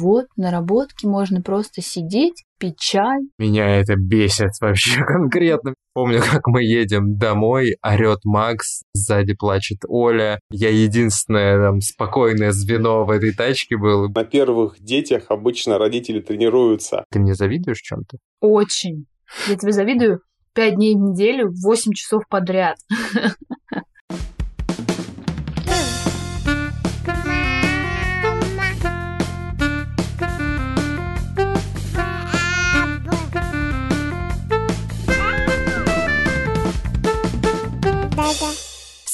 Вот, наработки можно просто сидеть, пить чай. Меня это бесит вообще конкретно. Помню, как мы едем домой, орет Макс, сзади плачет Оля. Я единственное там спокойное звено в этой тачке был. На первых детях обычно родители тренируются. Ты мне завидуешь чем-то? Очень. Я тебе завидую пять дней в неделю, восемь часов подряд.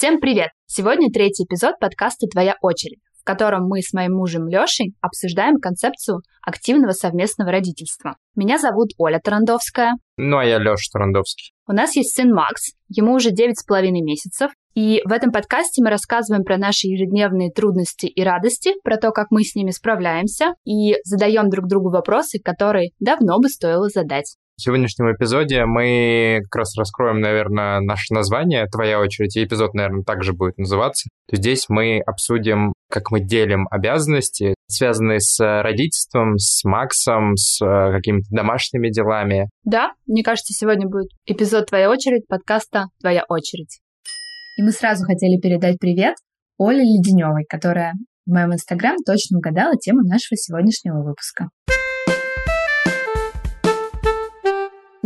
Всем привет! Сегодня третий эпизод подкаста «Твоя очередь», в котором мы с моим мужем Лешей обсуждаем концепцию активного совместного родительства. Меня зовут Оля Тарандовская. Ну, а я Леша Тарандовский. У нас есть сын Макс, ему уже девять с половиной месяцев, и в этом подкасте мы рассказываем про наши ежедневные трудности и радости, про то, как мы с ними справляемся, и задаем друг другу вопросы, которые давно бы стоило задать. В сегодняшнем эпизоде мы как раз раскроем, наверное, наше название «Твоя очередь», и эпизод, наверное, также будет называться. То здесь мы обсудим, как мы делим обязанности, связанные с родительством, с Максом, с э, какими-то домашними делами. Да, мне кажется, сегодня будет эпизод «Твоя очередь» подкаста «Твоя очередь». И мы сразу хотели передать привет Оле Леденевой, которая в моем инстаграм точно угадала тему нашего сегодняшнего выпуска.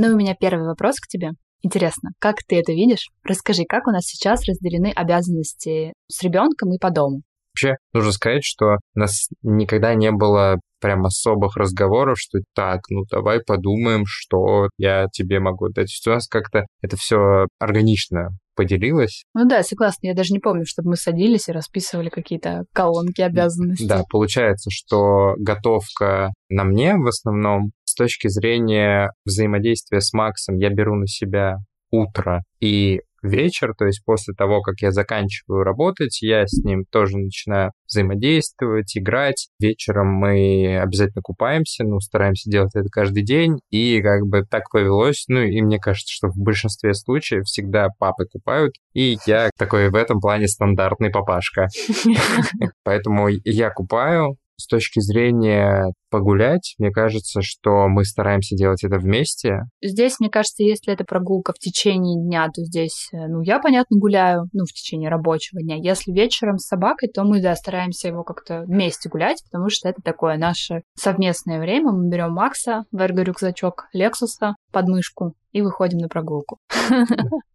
Ну, у меня первый вопрос к тебе. Интересно, как ты это видишь? Расскажи, как у нас сейчас разделены обязанности с ребенком и по дому? Вообще, нужно сказать, что у нас никогда не было прям особых разговоров, что так, ну давай подумаем, что я тебе могу дать. У нас как-то это все органично поделилось. Ну да, согласна. Я даже не помню, чтобы мы садились и расписывали какие-то колонки обязанностей. Да, получается, что готовка на мне в основном, точки зрения взаимодействия с Максом я беру на себя утро и вечер, то есть после того, как я заканчиваю работать, я с ним тоже начинаю взаимодействовать, играть. Вечером мы обязательно купаемся, ну, стараемся делать это каждый день, и как бы так повелось, ну, и мне кажется, что в большинстве случаев всегда папы купают, и я такой в этом плане стандартный папашка. Поэтому я купаю, с точки зрения погулять, мне кажется, что мы стараемся делать это вместе. Здесь, мне кажется, если это прогулка в течение дня, то здесь, э, ну, я, понятно, гуляю, ну, в течение рабочего дня. Если вечером с собакой, то мы, да, стараемся его как-то вместе гулять, потому что это такое наше совместное время. Мы берем Макса в эрго-рюкзачок Лексуса под мышку и выходим на прогулку.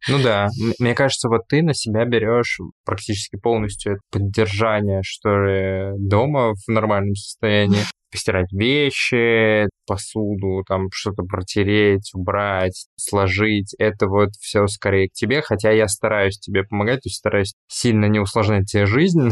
Ну да, мне кажется, вот ты на себя берешь практически полностью поддержание, что ли, дома в нормальном состоянии постирать вещи, посуду, там что-то протереть, убрать, сложить. Это вот все скорее к тебе, хотя я стараюсь тебе помогать, то есть стараюсь сильно не усложнять тебе жизнь.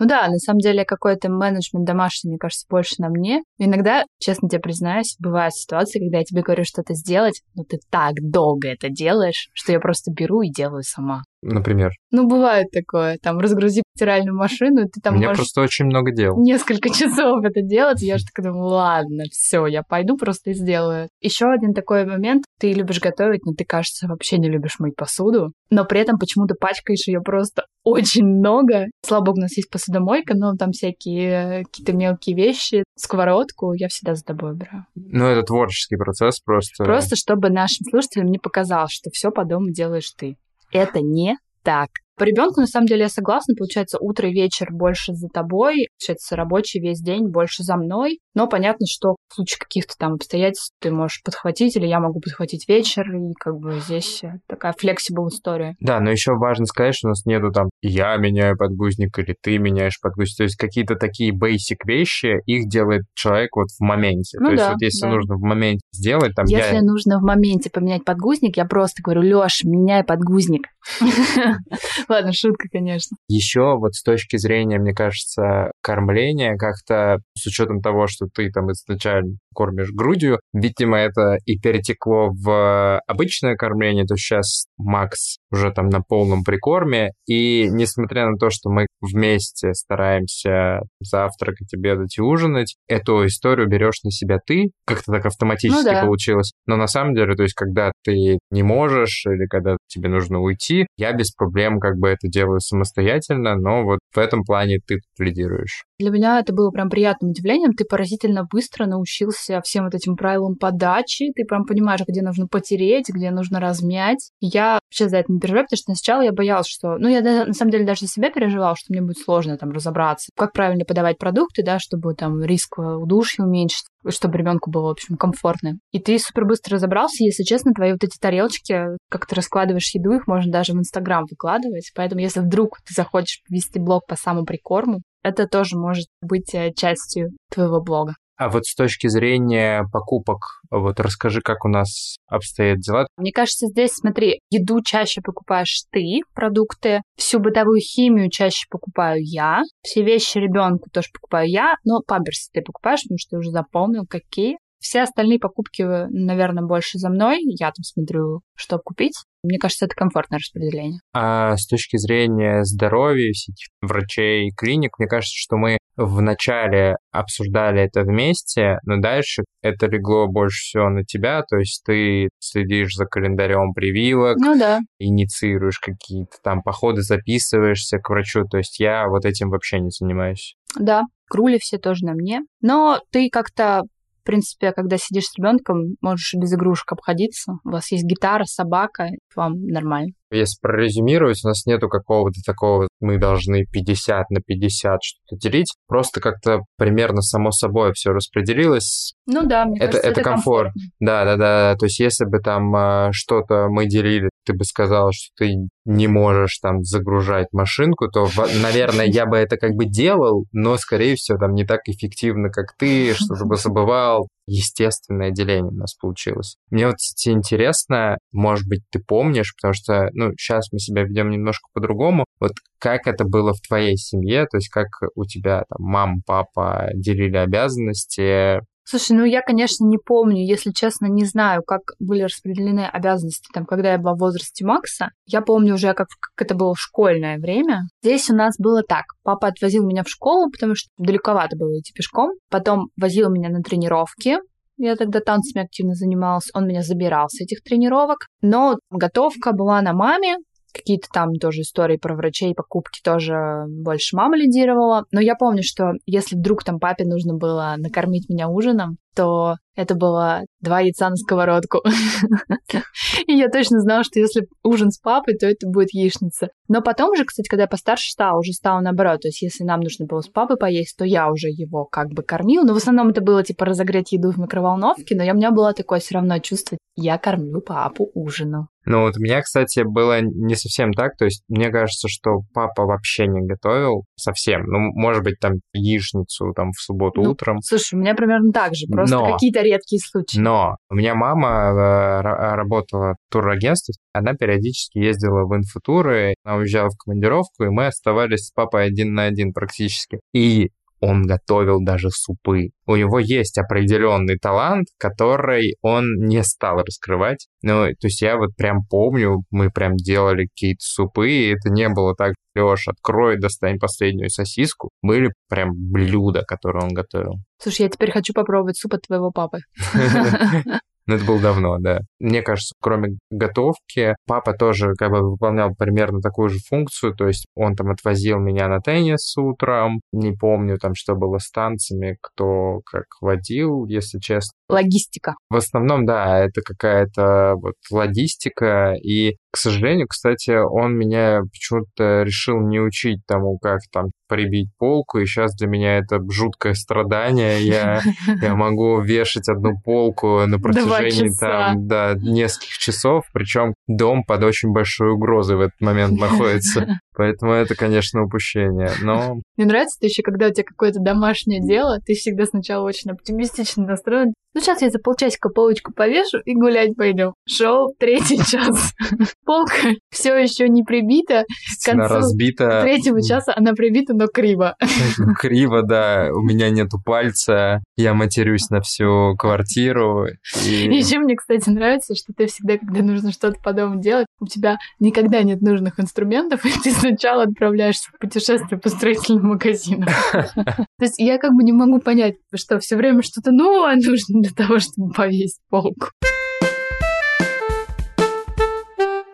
Ну да, на самом деле какой-то менеджмент домашний, мне кажется, больше на мне. Иногда, честно тебе признаюсь, бывают ситуации, когда я тебе говорю что-то сделать, но ты так долго это делаешь, что я просто беру и делаю сама. Например? Ну, бывает такое. Там, разгрузи стиральную машину, и ты там У меня просто очень много дел. Несколько часов это делать, я же такая думаю, ладно, все, я пойду просто и сделаю. Еще один такой момент. Ты любишь готовить, но ты, кажется, вообще не любишь мыть посуду, но при этом почему-то пачкаешь ее просто очень много. Слава богу, у нас есть посудомойка, но там всякие какие-то мелкие вещи, сковородку я всегда за тобой убираю. Ну, это творческий процесс просто. Просто чтобы нашим слушателям не показалось, что все по дому делаешь ты это не так. По ребенку, на самом деле, я согласна. Получается, утро и вечер больше за тобой. Получается, рабочий весь день больше за мной. Но понятно, что в случае каких-то там обстоятельств ты можешь подхватить, или я могу подхватить вечер. И как бы здесь такая флексибл история. Да, но еще важно сказать, что у нас нету там я меняю подгузник или ты меняешь подгузник. То есть какие-то такие basic вещи, их делает человек вот в моменте. Ну, То да, есть вот если да. нужно в моменте сделать, там Если я... нужно в моменте поменять подгузник, я просто говорю, Лёш, меняй подгузник. Ладно, шутка, конечно. Еще вот с точки зрения, мне кажется, кормления, как-то с учетом того, что ты там изначально кормишь грудью. Видимо, это и перетекло в обычное кормление, то сейчас Макс уже там на полном прикорме, и несмотря на то, что мы вместе стараемся завтракать, обедать и ужинать, эту историю берешь на себя ты, как-то так автоматически ну, да. получилось. Но на самом деле, то есть, когда ты не можешь или когда тебе нужно уйти, я без проблем как бы это делаю самостоятельно, но вот в этом плане ты лидируешь. Для меня это было прям приятным удивлением. Ты поразительно быстро научился всем вот этим правилам подачи. Ты прям понимаешь, где нужно потереть, где нужно размять. Я вообще за это не переживаю, потому что сначала я боялась, что... Ну, я на самом деле даже за себя переживала, что мне будет сложно там разобраться, как правильно подавать продукты, да, чтобы там риск удушья уменьшить чтобы ребенку было, в общем, комфортно. И ты супер быстро разобрался, если честно, твои вот эти тарелочки, как ты раскладываешь еду, их можно даже в Инстаграм выкладывать. Поэтому, если вдруг ты захочешь вести блог по самоприкорму, это тоже может быть э, частью твоего блога. А вот с точки зрения покупок, вот расскажи, как у нас обстоят дела. Мне кажется, здесь, смотри, еду чаще покупаешь ты, продукты, всю бытовую химию чаще покупаю я, все вещи ребенку тоже покупаю я, но памперсы ты покупаешь, потому что ты уже запомнил, какие. Все остальные покупки, наверное, больше за мной. Я там смотрю, что купить. Мне кажется, это комфортное распределение. А с точки зрения здоровья, всех врачей, клиник, мне кажется, что мы вначале обсуждали это вместе, но дальше это легло больше всего на тебя, то есть ты следишь за календарем прививок, ну да. инициируешь какие-то там походы, записываешься к врачу, то есть я вот этим вообще не занимаюсь. Да, крули все тоже на мне. Но ты как-то в принципе, когда сидишь с ребенком, можешь без игрушек обходиться. У вас есть гитара, собака, вам нормально. Если прорезюмировать, у нас нету какого-то такого, мы должны 50 на 50 что-то делить. Просто как-то примерно само собой все распределилось. Ну да, мне это, кажется, это, это комфорт. Да, да, да. То есть если бы там э, что-то мы делили, ты бы сказал, что ты не можешь там загружать машинку, то, наверное, я бы это как бы делал, но, скорее всего, там не так эффективно, как ты, что-то бы забывал. Естественное деление у нас получилось. Мне вот, кстати, интересно, может быть, ты помнишь, потому что, ну, сейчас мы себя ведем немножко по-другому. Вот как это было в твоей семье, то есть как у тебя там мама, папа делили обязанности, Слушай, ну я, конечно, не помню, если честно, не знаю, как были распределены обязанности, там, когда я была в возрасте Макса. Я помню уже, как, как это было в школьное время. Здесь у нас было так. Папа отвозил меня в школу, потому что далековато было идти пешком. Потом возил меня на тренировки, я тогда танцами активно занималась. Он меня забирал с этих тренировок. Но готовка была на маме, какие-то там тоже истории про врачей, покупки тоже больше мама лидировала. Но я помню, что если вдруг там папе нужно было накормить меня ужином, то это было два яйца на сковородку. И я точно знала, что если ужин с папой, то это будет яичница. Но потом же, кстати, когда я постарше стала, уже стало наоборот. То есть если нам нужно было с папой поесть, то я уже его как бы кормила. Но в основном это было типа разогреть еду в микроволновке, но у меня было такое все равно чувство, я кормлю папу ужином. Ну вот у меня, кстати, было не совсем так, то есть мне кажется, что папа вообще не готовил совсем. Ну, может быть, там яичницу там в субботу ну, утром. Слушай, у меня примерно так же, просто но, какие-то редкие случаи. Но у меня мама э, работала в турагентстве, она периодически ездила в инфотуры, она уезжала в командировку, и мы оставались с папой один на один практически. И он готовил даже супы. У него есть определенный талант, который он не стал раскрывать. Ну, то есть я вот прям помню, мы прям делали какие-то супы, и это не было так, Леш, открой, достань последнюю сосиску. Были прям блюда, которые он готовил. Слушай, я теперь хочу попробовать суп от твоего папы. Но это было давно, да. Мне кажется, кроме готовки, папа тоже как бы выполнял примерно такую же функцию, то есть он там отвозил меня на теннис утром, не помню там, что было с танцами, кто как водил, если честно. Логистика. В основном, да, это какая-то вот логистика, и к сожалению, кстати, он меня почему-то решил не учить тому, как там прибить полку, и сейчас для меня это жуткое страдание. Я, я могу вешать одну полку на протяжении там, да, нескольких часов, причем дом под очень большой угрозой в этот момент находится. Поэтому это, конечно, упущение. Но Мне нравится, ты еще, когда у тебя какое-то домашнее дело, ты всегда сначала очень оптимистично настроен. Ну, сейчас я за полчасика полочку повешу и гулять пойдем. Шел третий час. Полка все еще не прибита. Концу разбита третьего часа она прибита, но криво. криво, да. У меня нету пальца, я матерюсь на всю квартиру. И... еще мне, кстати, нравится, что ты всегда, когда нужно что-то по дому делать, у тебя никогда нет нужных инструментов, и ты сначала отправляешься в путешествие по строительным магазинам. То есть я как бы не могу понять, что все время что-то новое нужно для того, чтобы повесить полку.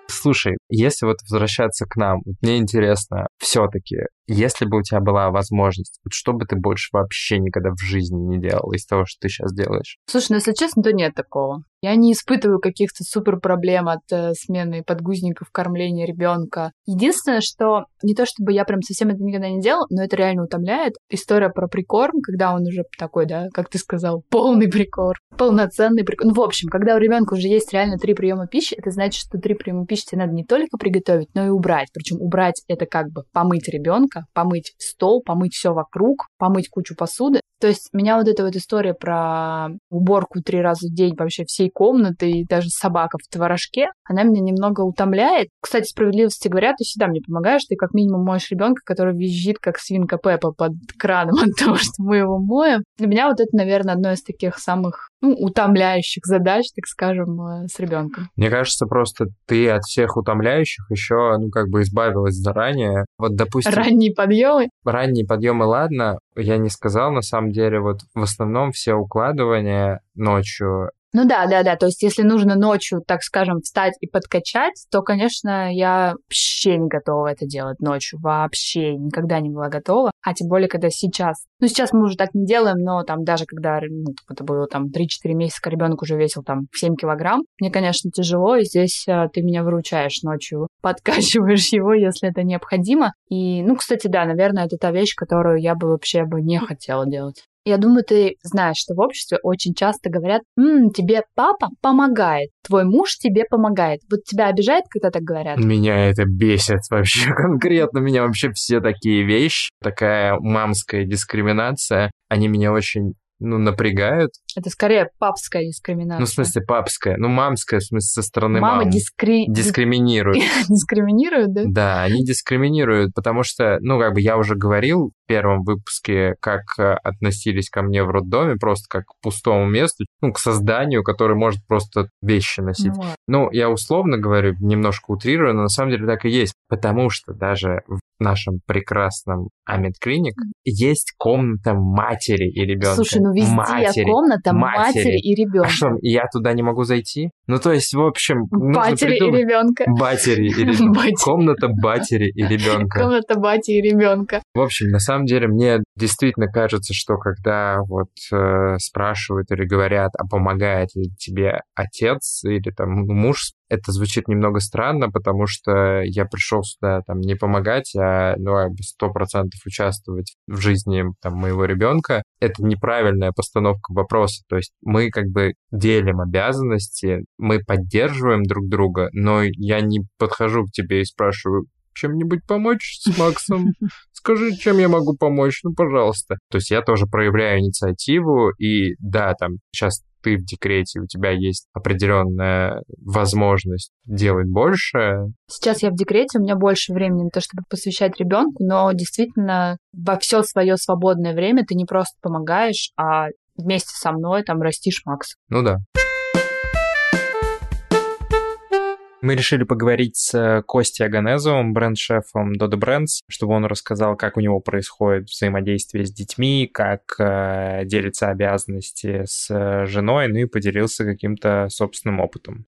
Слушай, если вот возвращаться к нам, вот мне интересно, все-таки, если бы у тебя была возможность, вот что бы ты больше вообще никогда в жизни не делал из того, что ты сейчас делаешь? Слушай, ну если честно, то нет такого. Я не испытываю каких-то супер проблем от э, смены подгузников, кормления ребенка. Единственное, что не то чтобы я прям совсем это никогда не делала, но это реально утомляет. История про прикорм, когда он уже такой, да, как ты сказал, полный прикорм, полноценный прикорм. Ну, в общем, когда у ребенка уже есть реально три приема пищи, это значит, что три приема пищи тебе надо не только приготовить, но и убрать. Причем убрать это как бы помыть ребенка, помыть стол, помыть все вокруг, помыть кучу посуды. То есть меня вот эта вот история про уборку три раза в день вообще всей комнаты и даже собака в творожке, она меня немного утомляет. Кстати, справедливости говоря, ты всегда мне помогаешь, ты как минимум моешь ребенка, который визжит как свинка Пеппа под краном от того, что мы его моем. Для меня вот это, наверное, одно из таких самых ну, утомляющих задач, так скажем, э, с ребенком. Мне кажется, просто ты от всех утомляющих еще, ну, как бы избавилась заранее. Вот, допустим, Ранние подъемы. ранние подъемы, ладно, я не сказал, на самом деле, вот в основном все укладывания ночью Ну да, да, да. То есть, если нужно ночью, так скажем, встать и подкачать, то, конечно, я вообще не готова это делать ночью. Вообще никогда не была готова. А тем более, когда сейчас. Ну, сейчас мы уже так не делаем, но там даже когда ну, это было там 3-4 месяца, ребенок уже весил там 7 килограмм, мне, конечно, тяжело, и здесь а, ты меня выручаешь ночью, подкачиваешь его, если это необходимо. И, ну, кстати, да, наверное, это та вещь, которую я бы вообще бы не хотела делать. Я думаю, ты знаешь, что в обществе очень часто говорят, «М, тебе папа помогает, твой муж тебе помогает. Вот тебя обижает, когда так говорят? Меня это бесит вообще конкретно. Меня вообще все такие вещи, такая мамская дискриминация, они меня очень, ну, напрягают. Это скорее папская дискриминация. Ну, в смысле, папская. Ну, мамская, в смысле, со стороны Мамы мам. дискри... Дискриминируют. дискриминируют, да? Да, они дискриминируют, потому что, ну, как бы я уже говорил первом выпуске, как э, относились ко мне в роддоме, просто как к пустому месту, ну, к созданию, которое может просто вещи носить. Ну. Ну, я условно говорю, немножко утрирую, но на самом деле так и есть. Потому что даже в нашем прекрасном Амид Клиник есть комната матери и ребенка. Слушай, ну везде матери. комната матери, матери. и ребенка. А что, я туда не могу зайти? Ну, то есть, в общем, Батери и ребенка. Батери и ребенка. Комната батери и ребенка. Комната бати и ребенка. В общем, на самом деле, мне действительно кажется, что когда вот э, спрашивают или говорят, а помогает ли тебе отец или там муж, это звучит немного странно, потому что я пришел сюда там не помогать, а ну как бы сто процентов участвовать в жизни там моего ребенка. Это неправильная постановка вопроса. То есть мы как бы делим обязанности, мы поддерживаем друг друга, но я не подхожу к тебе и спрашиваю, чем-нибудь помочь с Максом? Скажи, чем я могу помочь? Ну, пожалуйста. То есть я тоже проявляю инициативу, и да, там сейчас ты в декрете, у тебя есть определенная возможность делать больше. Сейчас я в декрете, у меня больше времени на то, чтобы посвящать ребенку, но действительно во все свое свободное время ты не просто помогаешь, а вместе со мной там растишь Макса. Ну да. Мы решили поговорить с э, Костей Аганезовым, бренд-шефом Dodo Brands, чтобы он рассказал, как у него происходит взаимодействие с детьми, как э, делятся обязанности с э, женой, ну и поделился каким-то собственным опытом.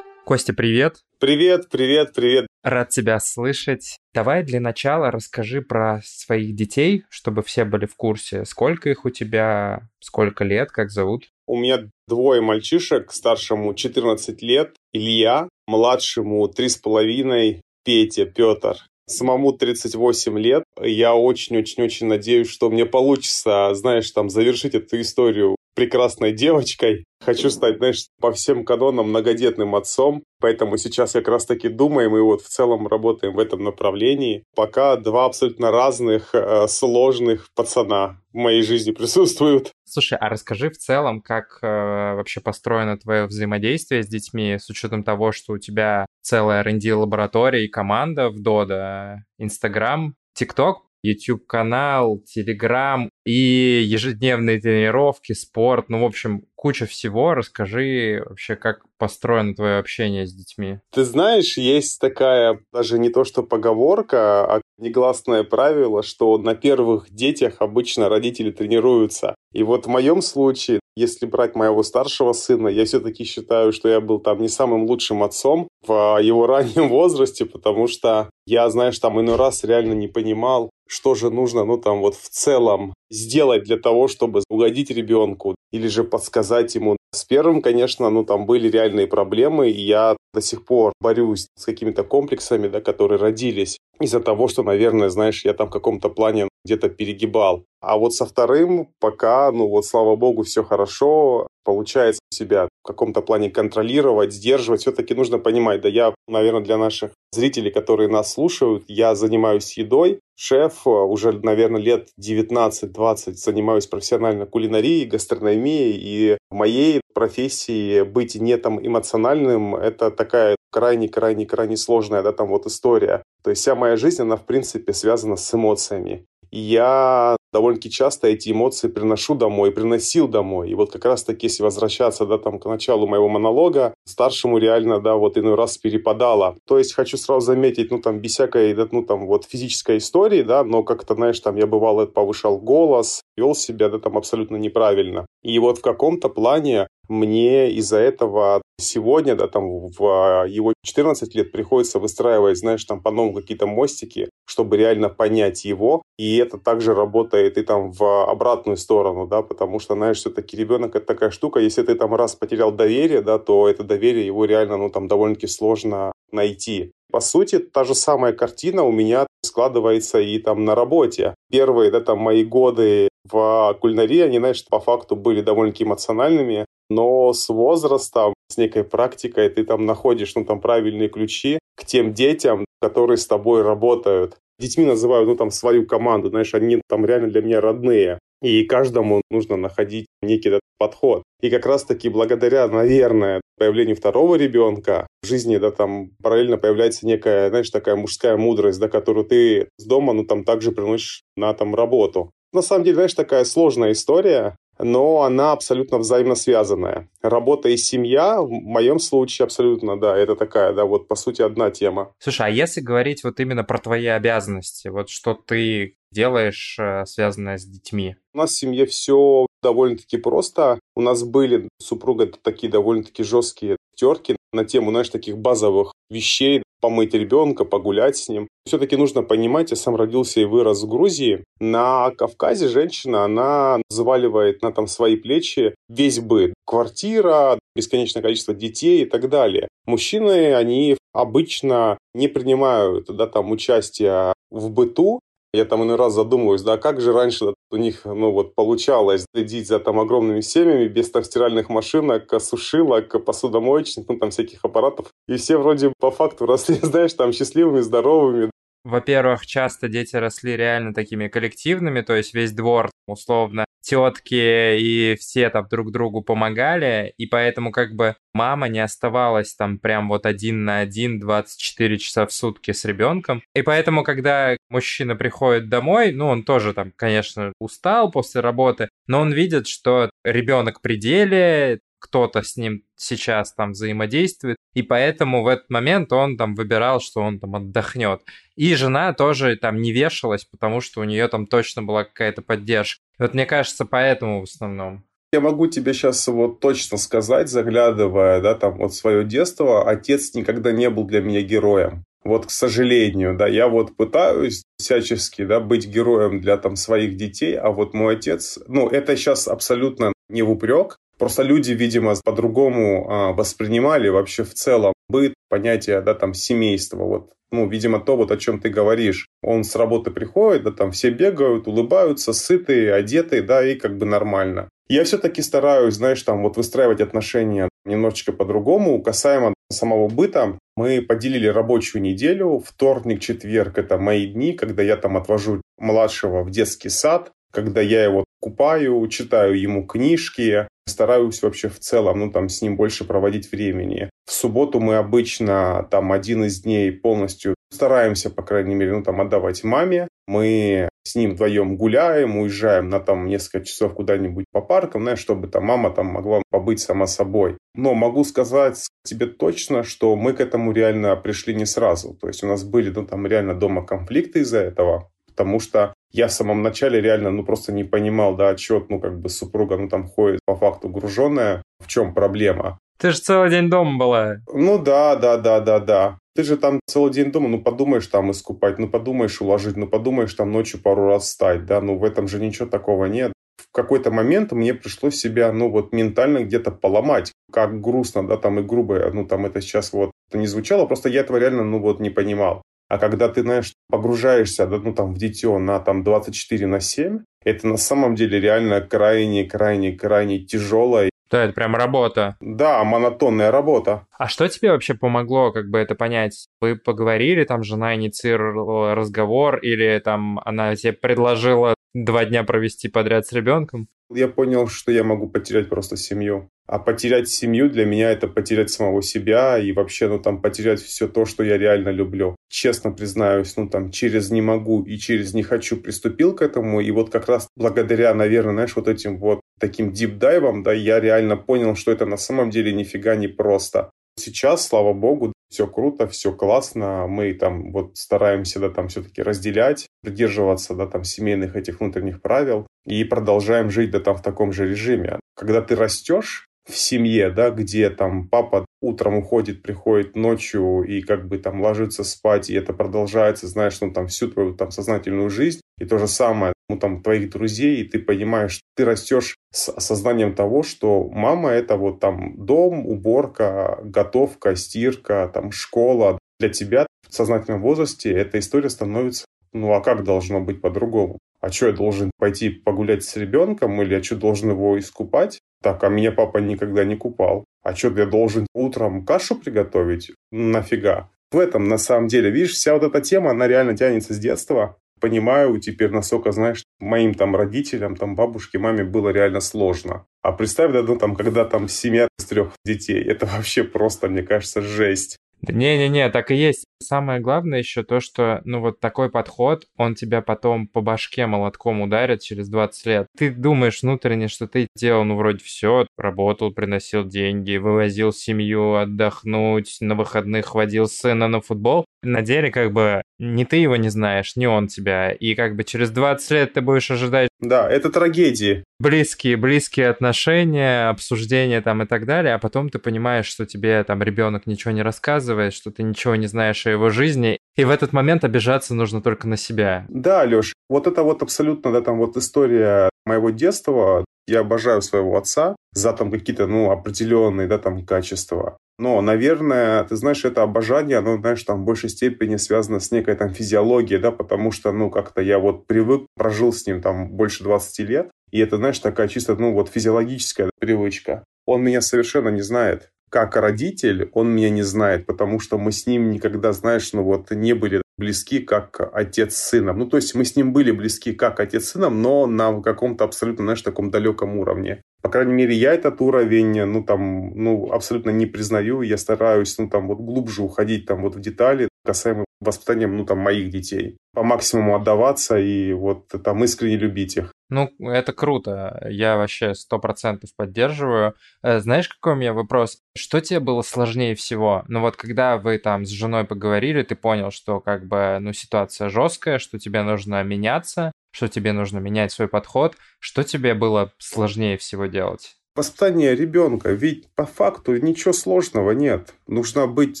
Костя, привет! Привет, привет, привет. Рад тебя слышать. Давай для начала расскажи про своих детей, чтобы все были в курсе, сколько их у тебя, сколько лет, как зовут. У меня двое мальчишек, старшему 14 лет, Илья, младшему 3,5, Петя, Петр. Самому 38 лет. Я очень-очень-очень надеюсь, что мне получится, знаешь, там, завершить эту историю прекрасной девочкой. Хочу стать, знаешь, по всем канонам многодетным отцом, поэтому сейчас как раз-таки думаем и вот в целом работаем в этом направлении. Пока два абсолютно разных, э, сложных пацана в моей жизни присутствуют. Слушай, а расскажи в целом, как э, вообще построено твое взаимодействие с детьми, с учетом того, что у тебя целая R&D-лаборатория и команда в Dodo, Инстаграм, ТикТок, YouTube-канал, Telegram и ежедневные тренировки, спорт, ну, в общем, куча всего. Расскажи вообще, как построено твое общение с детьми. Ты знаешь, есть такая даже не то что поговорка, а негласное правило, что на первых детях обычно родители тренируются. И вот в моем случае, если брать моего старшего сына, я все-таки считаю, что я был там не самым лучшим отцом в его раннем возрасте, потому что я, знаешь, там иной раз реально не понимал, что же нужно, ну, там вот в целом сделать для того, чтобы угодить ребенку или же подсказать ему. С первым, конечно, ну, там были реальные проблемы, и я до сих пор борюсь с какими-то комплексами, да, которые родились из-за того, что, наверное, знаешь, я там в каком-то плане где-то перегибал. А вот со вторым пока, ну вот, слава богу, все хорошо, получается себя в каком-то плане контролировать, сдерживать. Все-таки нужно понимать, да я, наверное, для наших зрителей, которые нас слушают, я занимаюсь едой, шеф, уже, наверное, лет 19-20 занимаюсь профессионально кулинарией, гастрономией, и в моей профессии быть не там эмоциональным, это такая крайне-крайне-крайне сложная, да, там вот история. То есть вся моя жизнь, она, в принципе, связана с эмоциями. Я довольно-таки часто эти эмоции приношу домой, приносил домой. И вот как раз-таки, если возвращаться, да, там, к началу моего монолога, старшему реально, да, вот иной раз перепадало. То есть хочу сразу заметить, ну, там, без всякой, да, ну, там, вот физической истории, да, но как-то, знаешь, там, я бывало повышал голос, вел себя, да, там, абсолютно неправильно. И вот в каком-то плане мне из-за этого сегодня, да, там в а, его 14 лет приходится выстраивать, знаешь, там по-новому какие-то мостики, чтобы реально понять его, и это также работает и там в обратную сторону, да, потому что, знаешь, все-таки ребенок это такая штука, если ты там раз потерял доверие, да, то это доверие его реально, ну, там довольно-таки сложно найти. По сути, та же самая картина у меня складывается и там на работе. Первые, да, там мои годы в кулинарии, они, знаешь, по факту были довольно-таки эмоциональными, но с возрастом, с некой практикой ты там находишь, ну, там правильные ключи к тем детям, которые с тобой работают. Детьми называю, ну, там, свою команду, знаешь, они там реально для меня родные. И каждому нужно находить некий этот подход. И как раз-таки благодаря, наверное, появлению второго ребенка в жизни, да, там параллельно появляется некая, знаешь, такая мужская мудрость, да, которую ты с дома, ну, там также приносишь на там работу. На самом деле, знаешь, такая сложная история, но она абсолютно взаимосвязанная. Работа и семья, в моем случае абсолютно, да, это такая, да, вот по сути одна тема. Слушай, а если говорить вот именно про твои обязанности, вот что ты делаешь, э, связанное с детьми? У нас в семье все довольно-таки просто. У нас были супруга такие довольно-таки жесткие терки на тему, знаешь, таких базовых вещей, помыть ребенка, погулять с ним. Все-таки нужно понимать, я сам родился и вырос в Грузии. На Кавказе женщина, она заваливает на там свои плечи весь быт. Квартира, бесконечное количество детей и так далее. Мужчины, они обычно не принимают да, там, участия в быту, я там иной раз задумываюсь, да, как же раньше у них, ну вот, получалось следить за там огромными семьями без там стиральных машинок, сушилок, посудомоечных, ну там всяких аппаратов. И все вроде по факту росли, знаешь, там счастливыми, здоровыми, во-первых, часто дети росли реально такими коллективными, то есть весь двор, условно, тетки и все там друг другу помогали, и поэтому как бы мама не оставалась там прям вот один на один 24 часа в сутки с ребенком. И поэтому, когда мужчина приходит домой, ну, он тоже там, конечно, устал после работы, но он видит, что ребенок при деле, кто-то с ним сейчас там взаимодействует, и поэтому в этот момент он там выбирал, что он там отдохнет. И жена тоже там не вешалась, потому что у нее там точно была какая-то поддержка. Вот мне кажется, поэтому в основном. Я могу тебе сейчас вот точно сказать, заглядывая, да, там вот свое детство, отец никогда не был для меня героем. Вот, к сожалению, да, я вот пытаюсь всячески, да, быть героем для там своих детей, а вот мой отец, ну, это сейчас абсолютно не в упрек, Просто люди, видимо, по-другому а, воспринимали вообще в целом быт, понятие, да, там, семейства. Вот, ну, видимо, то, вот о чем ты говоришь. Он с работы приходит, да, там все бегают, улыбаются, сытые, одетые, да, и как бы нормально. Я все-таки стараюсь, знаешь, там вот выстраивать отношения немножечко по-другому. Касаемо самого быта, мы поделили рабочую неделю. Вторник, четверг – это мои дни, когда я там отвожу младшего в детский сад, когда я его купаю, читаю ему книжки, стараюсь вообще в целом, ну, там, с ним больше проводить времени. В субботу мы обычно, там, один из дней полностью стараемся, по крайней мере, ну, там, отдавать маме. Мы с ним вдвоем гуляем, уезжаем на там несколько часов куда-нибудь по паркам, знаешь, чтобы там мама там могла побыть сама собой. Но могу сказать тебе точно, что мы к этому реально пришли не сразу. То есть у нас были ну, там реально дома конфликты из-за этого, потому что я в самом начале реально, ну, просто не понимал, да, отчет, ну, как бы супруга, ну, там ходит по факту груженная, в чем проблема. Ты же целый день дома была. Ну, да, да, да, да, да. Ты же там целый день дома, ну, подумаешь там искупать, ну, подумаешь уложить, ну, подумаешь там ночью пару раз встать, да, ну, в этом же ничего такого нет. В какой-то момент мне пришлось себя, ну, вот ментально где-то поломать. Как грустно, да, там и грубо, ну, там это сейчас вот не звучало, просто я этого реально, ну, вот не понимал. А когда ты, знаешь, погружаешься, ну, там, в дитё на, там, 24 на 7, это на самом деле реально крайне-крайне-крайне тяжелая да, это прям работа. Да, монотонная работа. А что тебе вообще помогло как бы это понять? Вы поговорили, там жена инициировала разговор, или там она тебе предложила два дня провести подряд с ребенком? Я понял, что я могу потерять просто семью. А потерять семью для меня это потерять самого себя и вообще, ну, там, потерять все то, что я реально люблю. Честно признаюсь, ну, там, через «не могу» и через «не хочу» приступил к этому. И вот как раз благодаря, наверное, знаешь, вот этим вот таким дипдайвом, да, я реально понял, что это на самом деле нифига не просто. Сейчас, слава богу, все круто, все классно, мы там вот стараемся, да, там все-таки разделять, придерживаться, да, там семейных этих внутренних правил и продолжаем жить, да, там в таком же режиме. Когда ты растешь, в семье, да, где там папа утром уходит, приходит ночью и как бы там ложится спать, и это продолжается, знаешь, ну там всю твою там сознательную жизнь, и то же самое, ну там твоих друзей, и ты понимаешь, что ты растешь с осознанием того, что мама это вот там дом, уборка, готовка, стирка, там школа. Для тебя в сознательном возрасте эта история становится, ну а как должно быть по-другому? А что, я должен пойти погулять с ребенком или я что, должен его искупать? Так, а меня папа никогда не купал. А что, я должен утром кашу приготовить? Нафига? В этом, на самом деле, видишь, вся вот эта тема, она реально тянется с детства. Понимаю теперь, насколько, знаешь, моим там родителям, там бабушке, маме было реально сложно. А представь, да, ну там, когда там семья из трех детей, это вообще просто, мне кажется, жесть. Не-не-не, так и есть. Самое главное еще то, что, ну, вот такой подход, он тебя потом по башке молотком ударит через 20 лет. Ты думаешь внутренне, что ты делал, ну, вроде все, работал, приносил деньги, вывозил семью отдохнуть, на выходных водил сына на футбол. На деле, как бы, ни ты его не знаешь, ни он тебя. И как бы через 20 лет ты будешь ожидать... Да, это трагедии. Близкие, близкие отношения, обсуждения там и так далее, а потом ты понимаешь, что тебе там ребенок ничего не рассказывает, что ты ничего не знаешь о его жизни, и в этот момент обижаться нужно только на себя. Да, Леш, вот это вот абсолютно, да, там вот история моего детства. Я обожаю своего отца за там какие-то, ну, определенные, да, там качества. Но, наверное, ты знаешь, это обожание, оно, знаешь, там в большей степени связано с некой там физиологией, да, потому что, ну, как-то я вот привык, прожил с ним там больше 20 лет, и это, знаешь, такая чисто, ну, вот физиологическая привычка. Он меня совершенно не знает. Как родитель, он меня не знает, потому что мы с ним никогда, знаешь, ну вот не были близки, как отец с сыном. Ну, то есть мы с ним были близки, как отец с сыном, но на каком-то абсолютно, знаешь, таком далеком уровне. По крайней мере, я этот уровень, ну, там, ну, абсолютно не признаю. Я стараюсь, ну, там, вот глубже уходить, там, вот в детали касаемо воспитания, ну, там, моих детей. По максимуму отдаваться и вот там искренне любить их. Ну, это круто. Я вообще сто процентов поддерживаю. Э, знаешь, какой у меня вопрос? Что тебе было сложнее всего? Ну вот когда вы там с женой поговорили, ты понял, что как бы, ну, ситуация жесткая, что тебе нужно меняться, что тебе нужно менять свой подход. Что тебе было сложнее всего делать? Воспитание ребенка, ведь по факту ничего сложного нет. Нужно быть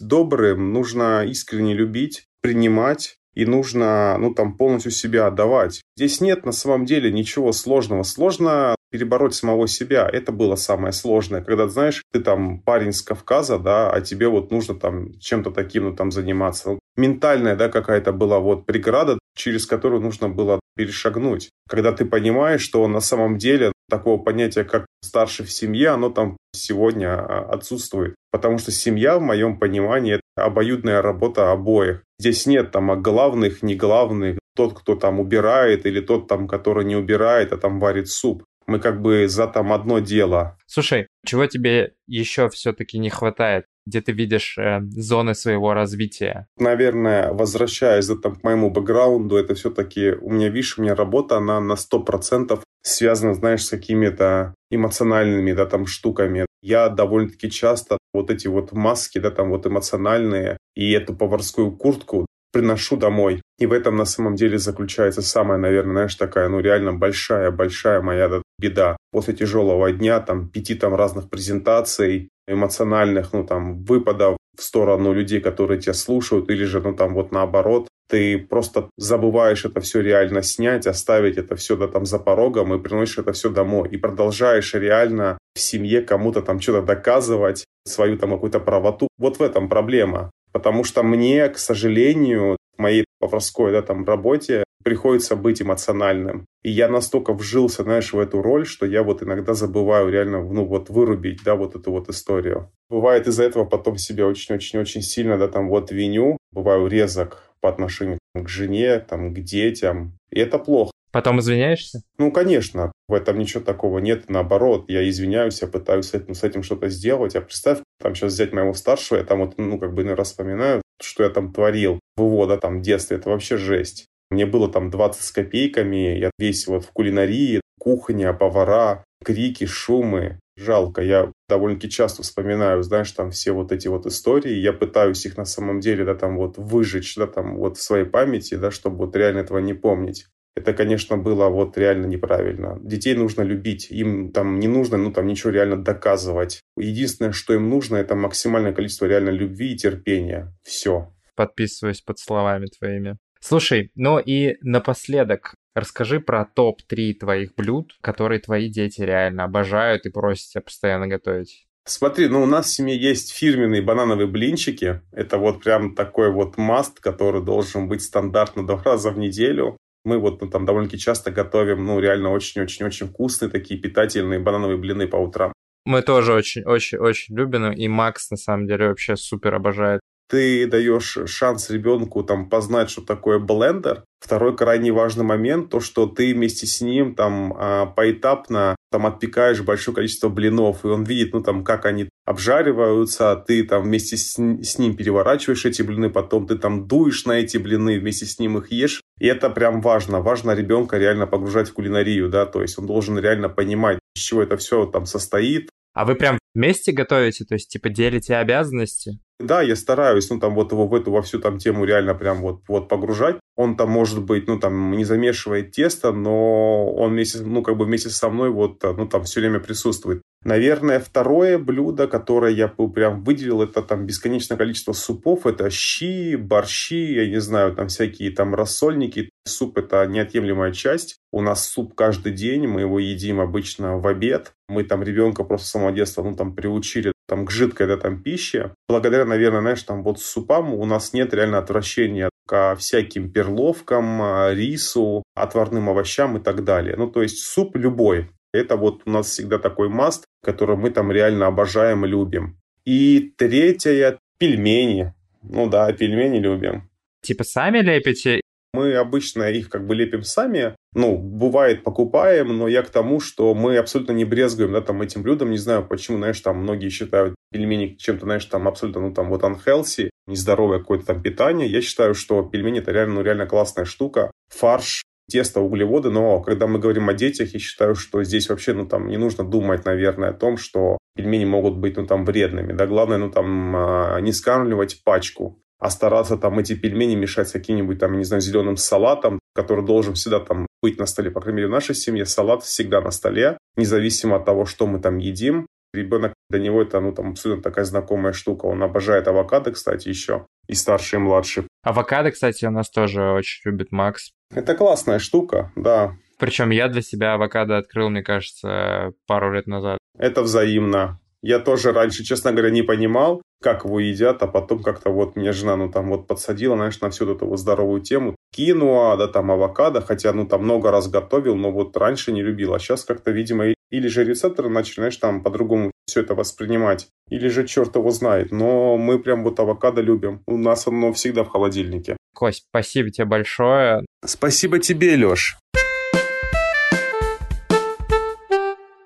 добрым, нужно искренне любить, принимать, и нужно, ну, там, полностью себя отдавать. Здесь нет на самом деле ничего сложного. Сложно перебороть самого себя. Это было самое сложное. Когда, знаешь, ты там парень с Кавказа, да, а тебе вот нужно там чем-то таким, ну, там, заниматься. Ментальная, да, какая-то была вот преграда, через которую нужно было перешагнуть. Когда ты понимаешь, что на самом деле такого понятия, как старший в семье, оно там сегодня а, отсутствует. Потому что семья, в моем понимании, это обоюдная работа обоих. Здесь нет там главных, не главных, тот, кто там убирает, или тот там, который не убирает, а там варит суп. Мы как бы за там одно дело. Слушай, чего тебе еще все-таки не хватает? Где ты видишь э, зоны своего развития? Наверное, возвращаясь там, к моему бэкграунду, это все-таки у меня, видишь, у меня работа, она на 100% связана, знаешь, с какими-то эмоциональными, да, там, штуками. Я довольно-таки часто вот эти вот маски, да, там, вот эмоциональные, и эту поварскую куртку приношу домой. И в этом на самом деле заключается самая, наверное, знаешь, такая, ну, реально большая-большая моя да, беда. После тяжелого дня, там, пяти там разных презентаций, эмоциональных, ну, там, выпадов в сторону людей, которые тебя слушают, или же, ну, там, вот наоборот, ты просто забываешь это все реально снять, оставить это все да, там за порогом и приносишь это все домой. И продолжаешь реально в семье кому-то там что-то доказывать, свою там какую-то правоту. Вот в этом проблема. Потому что мне, к сожалению, в моей поварской да, там, работе приходится быть эмоциональным. И я настолько вжился, знаешь, в эту роль, что я вот иногда забываю реально, ну, вот вырубить, да, вот эту вот историю. Бывает из-за этого потом себя очень-очень-очень сильно, да, там вот виню, бываю резок по отношению к жене, там, к детям. И это плохо. Потом извиняешься? Ну, конечно, в этом ничего такого нет. Наоборот, я извиняюсь, я пытаюсь с этим, с этим что-то сделать. А представь, там сейчас взять моего старшего, я там вот, ну, как бы раз вспоминаю, что я там творил в его, да, там, детстве. Это вообще жесть. Мне было там 20 с копейками, я весь вот в кулинарии, кухня, повара, крики, шумы. Жалко, я довольно-таки часто вспоминаю, знаешь, там все вот эти вот истории, я пытаюсь их на самом деле, да, там вот выжечь, да, там вот в своей памяти, да, чтобы вот реально этого не помнить. Это, конечно, было вот реально неправильно. Детей нужно любить, им там не нужно, ну, там ничего реально доказывать. Единственное, что им нужно, это максимальное количество реально любви и терпения. Все. Подписываюсь под словами твоими. Слушай, ну и напоследок, расскажи про топ-3 твоих блюд, которые твои дети реально обожают и просят тебя постоянно готовить. Смотри, ну у нас в семье есть фирменные банановые блинчики. Это вот прям такой вот маст, который должен быть стандартно два раза в неделю. Мы вот ну, там довольно-таки часто готовим, ну, реально очень-очень-очень вкусные такие питательные банановые блины по утрам. Мы тоже очень-очень-очень любим, и Макс, на самом деле, вообще супер обожает ты даешь шанс ребенку там познать, что такое блендер. Второй крайне важный момент, то, что ты вместе с ним там а, поэтапно там отпекаешь большое количество блинов, и он видит, ну там, как они обжариваются, а ты там вместе с, с ним переворачиваешь эти блины, потом ты там дуешь на эти блины, вместе с ним их ешь. И это прям важно. Важно ребенка реально погружать в кулинарию, да, то есть он должен реально понимать, из чего это все там состоит, а вы прям вместе готовите, то есть типа делите обязанности? Да, я стараюсь, ну, там, вот его в эту, во всю там тему реально прям вот, вот погружать. Он там, может быть, ну, там, не замешивает тесто, но он вместе, ну, как бы вместе со мной вот, ну, там, все время присутствует. Наверное, второе блюдо, которое я прям выделил, это там бесконечное количество супов. Это щи, борщи, я не знаю, там всякие там рассольники. Суп – это неотъемлемая часть. У нас суп каждый день, мы его едим обычно в обед. Мы там ребенка просто с самого детства, ну, там, приучили там, к жидкой, да, там, пище. Благодаря, наверное, знаешь, там, вот супам у нас нет реально отвращения ко всяким перловкам, рису, отварным овощам и так далее. Ну, то есть суп любой, это вот у нас всегда такой маст, который мы там реально обожаем и любим. И третье – пельмени. Ну да, пельмени любим. Типа сами лепите? Мы обычно их как бы лепим сами. Ну, бывает, покупаем, но я к тому, что мы абсолютно не брезгуем, да, там, этим блюдом. Не знаю, почему, знаешь, там многие считают пельмени чем-то, знаешь, там абсолютно, ну, там, вот unhealthy, нездоровое какое-то там питание. Я считаю, что пельмени это реально, ну, реально классная штука. Фарш тесто, углеводы, но когда мы говорим о детях, я считаю, что здесь вообще, ну, там, не нужно думать, наверное, о том, что пельмени могут быть, ну, там, вредными, да, главное, ну, там, а, не скармливать пачку, а стараться там эти пельмени мешать с каким-нибудь там, не знаю, зеленым салатом, который должен всегда там быть на столе. По крайней мере, в нашей семье салат всегда на столе, независимо от того, что мы там едим. Ребенок, для него это, ну, там, абсолютно такая знакомая штука. Он обожает авокадо, кстати, еще. И старший, и младший. Авокадо, кстати, у нас тоже очень любит Макс. Это классная штука, да. Причем я для себя авокадо открыл, мне кажется, пару лет назад. Это взаимно. Я тоже раньше, честно говоря, не понимал, как его едят, а потом как-то вот мне жена, ну, там вот подсадила, знаешь, на всю эту вот здоровую тему. Кинуа, да, там авокадо, хотя, ну, там много раз готовил, но вот раньше не любил, а сейчас как-то, видимо, или же рецепторы начали, знаешь, там по-другому все это воспринимать, или же черт его знает. Но мы прям вот авокадо любим. У нас оно всегда в холодильнике. Кость, спасибо тебе большое. Спасибо тебе, Леш.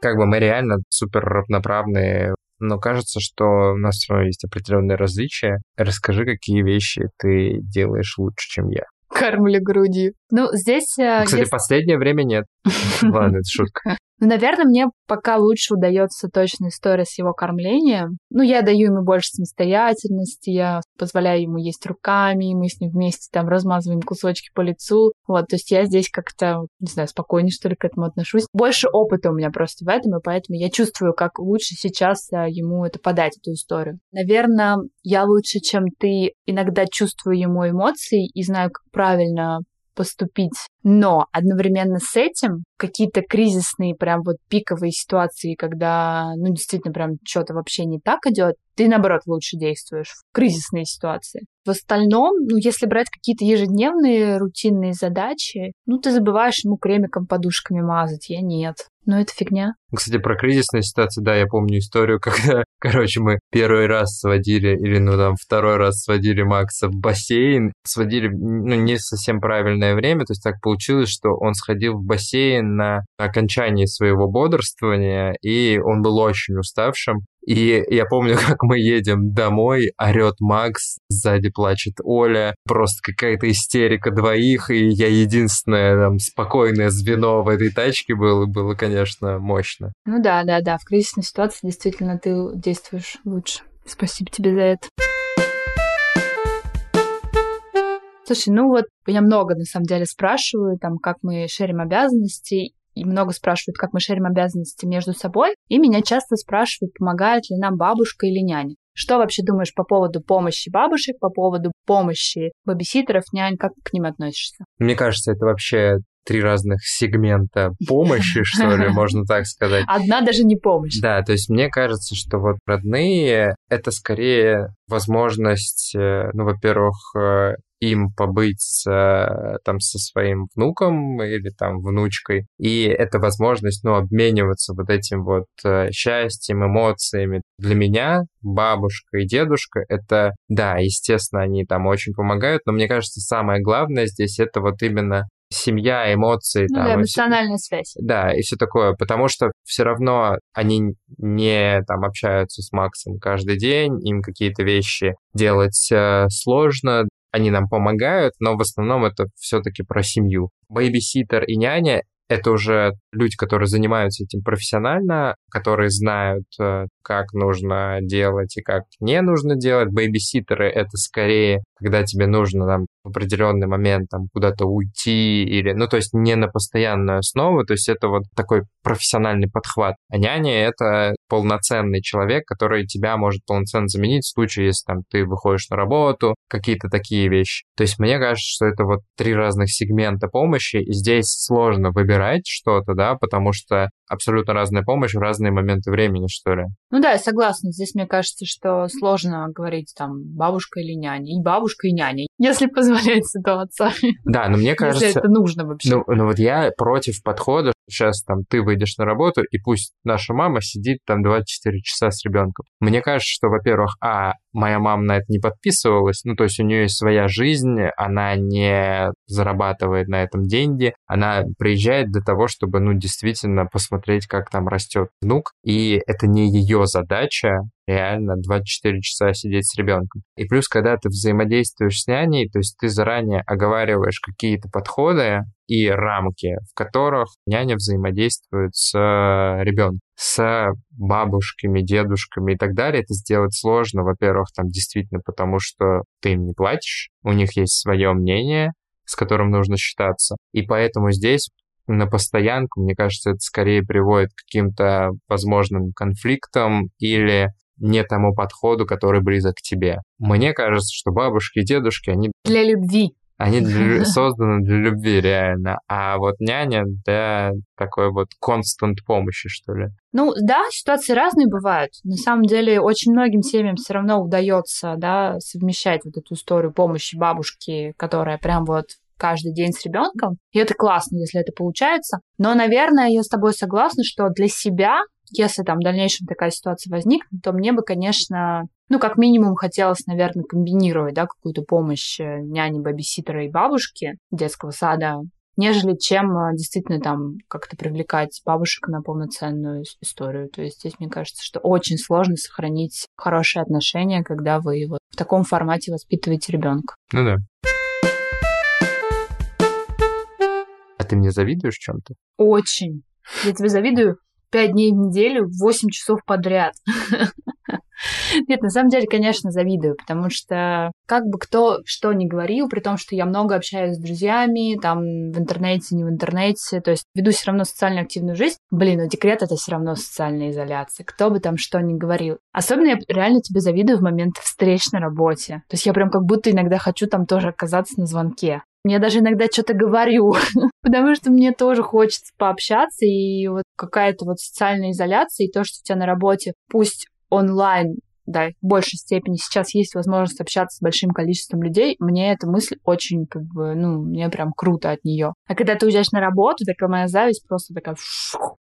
Как бы мы реально супер равноправные но кажется, что у нас все равно есть определенные различия. Расскажи, какие вещи ты делаешь лучше, чем я. Кормлю грудью. Ну, здесь... Э, Кстати, есть... последнее время нет. Ладно, это шутка. Ну, наверное, мне пока лучше удается точная история с его кормлением. Ну, я даю ему больше самостоятельности, я позволяю ему есть руками, мы с ним вместе там размазываем кусочки по лицу. Вот, то есть я здесь как-то, не знаю, спокойнее, что ли, к этому отношусь. Больше опыта у меня просто в этом, и поэтому я чувствую, как лучше сейчас а, ему это подать, эту историю. Наверное, я лучше, чем ты, иногда чувствую ему эмоции и знаю, как правильно поступить. Но одновременно с этим какие-то кризисные, прям вот пиковые ситуации, когда, ну, действительно, прям что-то вообще не так идет, ты, наоборот, лучше действуешь в кризисные ситуации. В остальном, ну, если брать какие-то ежедневные рутинные задачи, ну, ты забываешь ему кремиком подушками мазать, я нет. Но это фигня. Кстати, про кризисные ситуации, да, я помню историю, когда, короче, мы первый раз сводили, или, ну, там, второй раз сводили Макса в бассейн, сводили, ну, не совсем правильное время, то есть так получилось, что он сходил в бассейн на окончании своего бодрствования, и он был очень уставшим, и я помню, как мы едем домой, орет Макс, сзади плачет Оля, просто какая-то истерика двоих, и я единственное там спокойное звено в этой тачке было, было, конечно, мощно. Ну да, да, да, в кризисной ситуации действительно ты действуешь лучше. Спасибо тебе за это. Слушай, ну вот я много на самом деле спрашиваю, там, как мы шерим обязанности, и много спрашивают, как мы шерим обязанности между собой, и меня часто спрашивают, помогает ли нам бабушка или няня. Что вообще думаешь по поводу помощи бабушек, по поводу помощи бабиситеров, нянь, как к ним относишься? Мне кажется, это вообще три разных сегмента помощи, что ли, можно так сказать. Одна даже не помощь. Да, то есть мне кажется, что вот родные — это скорее возможность, э, ну, во-первых, э, им побыть э, там со своим внуком или там внучкой. И это возможность, ну, обмениваться вот этим вот э, счастьем, эмоциями. Для меня бабушка и дедушка — это, да, естественно, они там очень помогают, но мне кажется, самое главное здесь это вот именно семья, эмоции. Ну, там, да, эмоциональная все, связь. Да, и все такое, потому что все равно они не там общаются с Максом каждый день, им какие-то вещи делать э, сложно, они нам помогают, но в основном это все-таки про семью. Бэйбиситер и няня это уже люди, которые занимаются этим профессионально, которые знают, э, как нужно делать и как не нужно делать. Бэйбиситеры — это скорее, когда тебе нужно там, в определенный момент там, куда-то уйти или... Ну, то есть не на постоянную основу, то есть это вот такой профессиональный подхват. А няня — это полноценный человек, который тебя может полноценно заменить в случае, если там ты выходишь на работу, какие-то такие вещи. То есть мне кажется, что это вот три разных сегмента помощи, и здесь сложно выбирать что-то, да, потому что абсолютно разная помощь в разные моменты времени, что ли. Ну да, я согласна. Здесь мне кажется, что сложно говорить там бабушка или няня. И бабушка, и няня, если позволяет ситуация. Да, но мне кажется... Если это нужно вообще. Ну, ну вот я против подхода, сейчас там ты выйдешь на работу, и пусть наша мама сидит там 24 часа с ребенком. Мне кажется, что, во-первых, а, моя мама на это не подписывалась, ну, то есть у нее есть своя жизнь, она не зарабатывает на этом деньги, она приезжает для того, чтобы, ну, действительно посмотреть, как там растет внук, и это не ее задача реально 24 часа сидеть с ребенком. И плюс, когда ты взаимодействуешь с няней, то есть ты заранее оговариваешь какие-то подходы и рамки, в которых няня взаимодействует с ребенком с бабушками, дедушками и так далее, это сделать сложно, во-первых, там действительно потому, что ты им не платишь, у них есть свое мнение, с которым нужно считаться. И поэтому здесь на постоянку, мне кажется, это скорее приводит к каким-то возможным конфликтам или не тому подходу, который близок к тебе. Мне кажется, что бабушки и дедушки, они... Для любви. Они для, созданы для любви, реально. А вот няня для такой вот констант помощи, что ли. Ну, да, ситуации разные бывают. На самом деле, очень многим семьям все равно удается, да, совмещать вот эту историю помощи бабушки, которая прям вот каждый день с ребенком. И это классно, если это получается. Но, наверное, я с тобой согласна, что для себя, если там в дальнейшем такая ситуация возникнет, то мне бы, конечно, ну, как минимум, хотелось, наверное, комбинировать, да, какую-то помощь э, няни, бабиситера и бабушки детского сада нежели чем а, действительно там как-то привлекать бабушек на полноценную историю. То есть здесь, мне кажется, что очень сложно сохранить хорошие отношения, когда вы вот в таком формате воспитываете ребенка. Ну да. Ты мне завидуешь чем-то? Очень. Я тебе завидую пять дней в неделю, восемь часов подряд. Нет, на самом деле, конечно, завидую, потому что как бы кто что ни говорил, при том, что я много общаюсь с друзьями, там в интернете, не в интернете, то есть веду все равно социально активную жизнь, блин, ну декрет это все равно социальная изоляция, кто бы там что ни говорил. Особенно я реально тебе завидую в момент встреч на работе. То есть я прям как будто иногда хочу там тоже оказаться на звонке. Я даже иногда что-то говорю, потому что мне тоже хочется пообщаться, и вот какая-то вот социальная изоляция, и то, что у тебя на работе, пусть онлайн да, в большей степени сейчас есть возможность общаться с большим количеством людей, мне эта мысль очень, как бы, ну, мне прям круто от нее. А когда ты уезжаешь на работу, такая моя зависть просто такая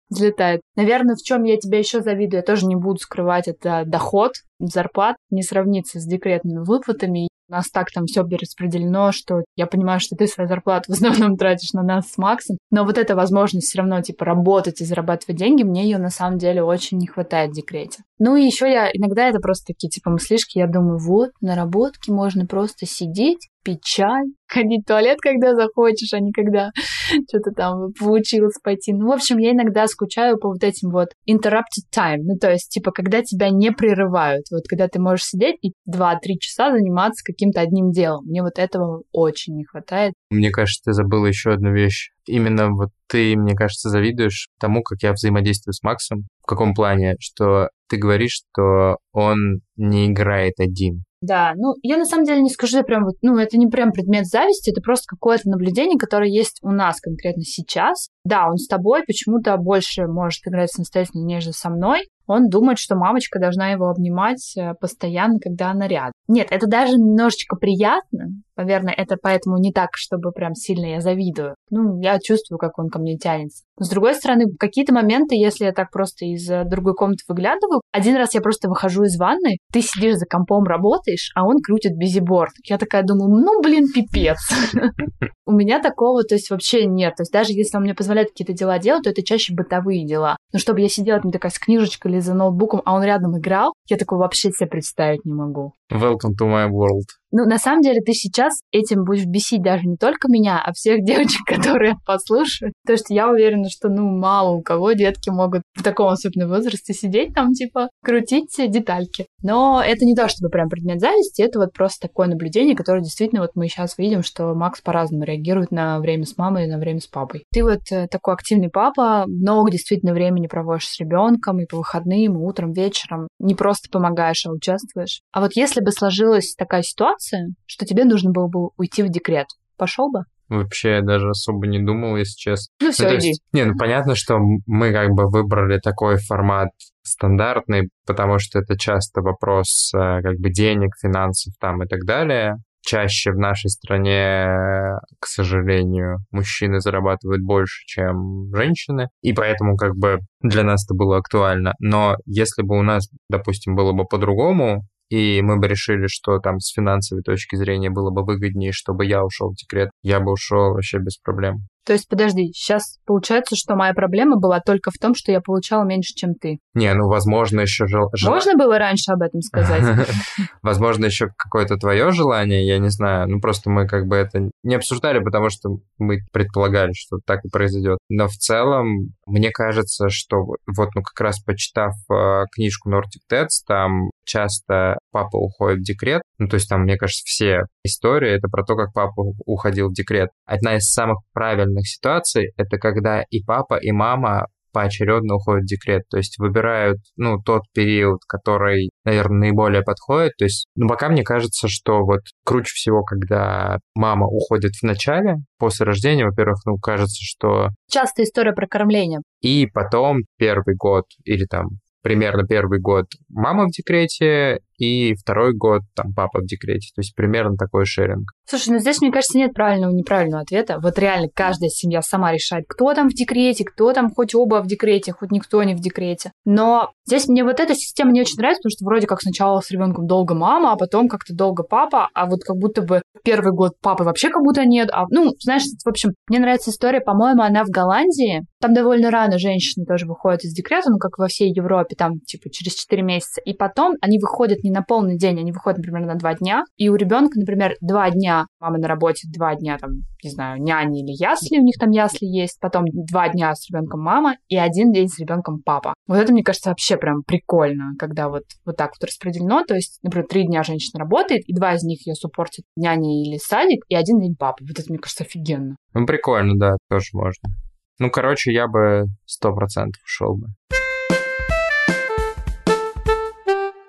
взлетает. Наверное, в чем я тебя еще завидую, я тоже не буду скрывать, это доход, зарплат не сравнится с декретными выплатами. У нас так там все распределено, что я понимаю, что ты свою зарплату в основном тратишь на нас с Максом, но вот эта возможность все равно, типа, работать и зарабатывать деньги, мне ее на самом деле очень не хватает в декрете. Ну и еще я, иногда это просто такие, типа, мыслишки, я думаю, вот, на работке можно просто сидеть, пить чай, ходить в туалет, когда захочешь, а не когда что-то там получилось пойти. Ну, в общем, я иногда скучаю по вот этим вот interrupted time, ну, то есть, типа, когда тебя не прерывают, вот когда ты можешь сидеть и 2-3 часа заниматься каким-то одним делом. Мне вот этого очень не хватает. Мне кажется, ты забыла еще одну вещь. Именно вот ты, мне кажется, завидуешь тому, как я взаимодействую с Максом. В каком плане? Что ты говоришь, что он не играет один. Да, ну, я на самом деле не скажу, прям вот, ну, это не прям предмет зависти, это просто какое-то наблюдение, которое есть у нас конкретно сейчас. Да, он с тобой почему-то больше может играть самостоятельно, нежели со мной, он думает, что мамочка должна его обнимать э, постоянно, когда она рядом. Нет, это даже немножечко приятно. Наверное, это поэтому не так, чтобы прям сильно я завидую. Ну, я чувствую, как он ко мне тянется. Но, с другой стороны, какие-то моменты, если я так просто из другой комнаты выглядываю, один раз я просто выхожу из ванны, ты сидишь за компом, работаешь, а он крутит бизиборд. Я такая думаю, ну, блин, пипец. У меня такого, то есть, вообще нет. То есть, даже если он мне позволяет какие-то дела делать, то это чаще бытовые дела. Но чтобы я сидела там такая с книжечкой или за ноутбуком, а он рядом играл, я такого вообще себе представить не могу. Welcome to my world. Ну, на самом деле, ты сейчас этим будешь бесить даже не только меня, а всех девочек, которые послушают. То что я уверена, что, ну, мало у кого детки могут в таком особенном возрасте сидеть там, типа, крутить детальки. Но это не то, чтобы прям предмет зависти, это вот просто такое наблюдение, которое действительно вот мы сейчас видим, что Макс по-разному реагирует на время с мамой и на время с папой. Ты вот э, такой активный папа, много действительно времени проводишь с ребенком и по выходным, и утром, вечером. Не просто помогаешь, а участвуешь. А вот если бы сложилась такая ситуация, что тебе нужно было бы уйти в декрет, пошел бы? Вообще я даже особо не думал, если честно. Ну все, ну, иди. Есть, не, ну понятно, что мы как бы выбрали такой формат стандартный, потому что это часто вопрос э, как бы денег, финансов там и так далее. Чаще в нашей стране, к сожалению, мужчины зарабатывают больше, чем женщины, и поэтому как бы для нас это было актуально. Но если бы у нас, допустим, было бы по-другому, и мы бы решили, что там с финансовой точки зрения было бы выгоднее, чтобы я ушел в декрет, я бы ушел вообще без проблем. То есть, подожди, сейчас получается, что моя проблема была только в том, что я получала меньше, чем ты. Не, ну, возможно, еще жел... Можно было раньше об этом сказать? Возможно, еще какое-то твое желание, я не знаю. Ну, просто мы как бы это не обсуждали, потому что мы предполагали, что так и произойдет. Но в целом, мне кажется, что вот, ну, как раз почитав э, книжку Nordic Tets, там часто папа уходит в декрет. Ну, то есть там, мне кажется, все истории — это про то, как папа уходил в декрет. Одна из самых правильных ситуаций — это когда и папа, и мама поочередно уходят в декрет, то есть выбирают, ну, тот период, который, наверное, наиболее подходит, то есть, ну, пока мне кажется, что вот круче всего, когда мама уходит в начале, после рождения, во-первых, ну, кажется, что... Часто история про кормление. И потом первый год или там примерно первый год мама в декрете, и второй год там папа в декрете. То есть примерно такой шеринг. Слушай, ну здесь, мне кажется, нет правильного и неправильного ответа. Вот реально каждая семья сама решает, кто там в декрете, кто там хоть оба в декрете, хоть никто не в декрете. Но здесь мне вот эта система не очень нравится, потому что вроде как сначала с ребенком долго мама, а потом как-то долго папа, а вот как будто бы первый год папы вообще как будто нет. А, ну, знаешь, в общем, мне нравится история, по-моему, она в Голландии. Там довольно рано женщины тоже выходят из декрета, ну, как во всей Европе, там, типа, через 4 месяца. И потом они выходят не на полный день, они выходят, например, на 2 дня. И у ребенка, например, 2 дня мама на работе, 2 дня там, не знаю, няни или ясли, у них там ясли есть, потом 2 дня с ребенком мама и один день с ребенком папа. Вот это, мне кажется, вообще прям прикольно, когда вот, вот так вот распределено. То есть, например, 3 дня женщина работает, и 2 из них ее суппортит няня или садик, и один день папа. Вот это, мне кажется, офигенно. Ну, прикольно, да, тоже можно. Ну, короче, я бы сто процентов ушел бы.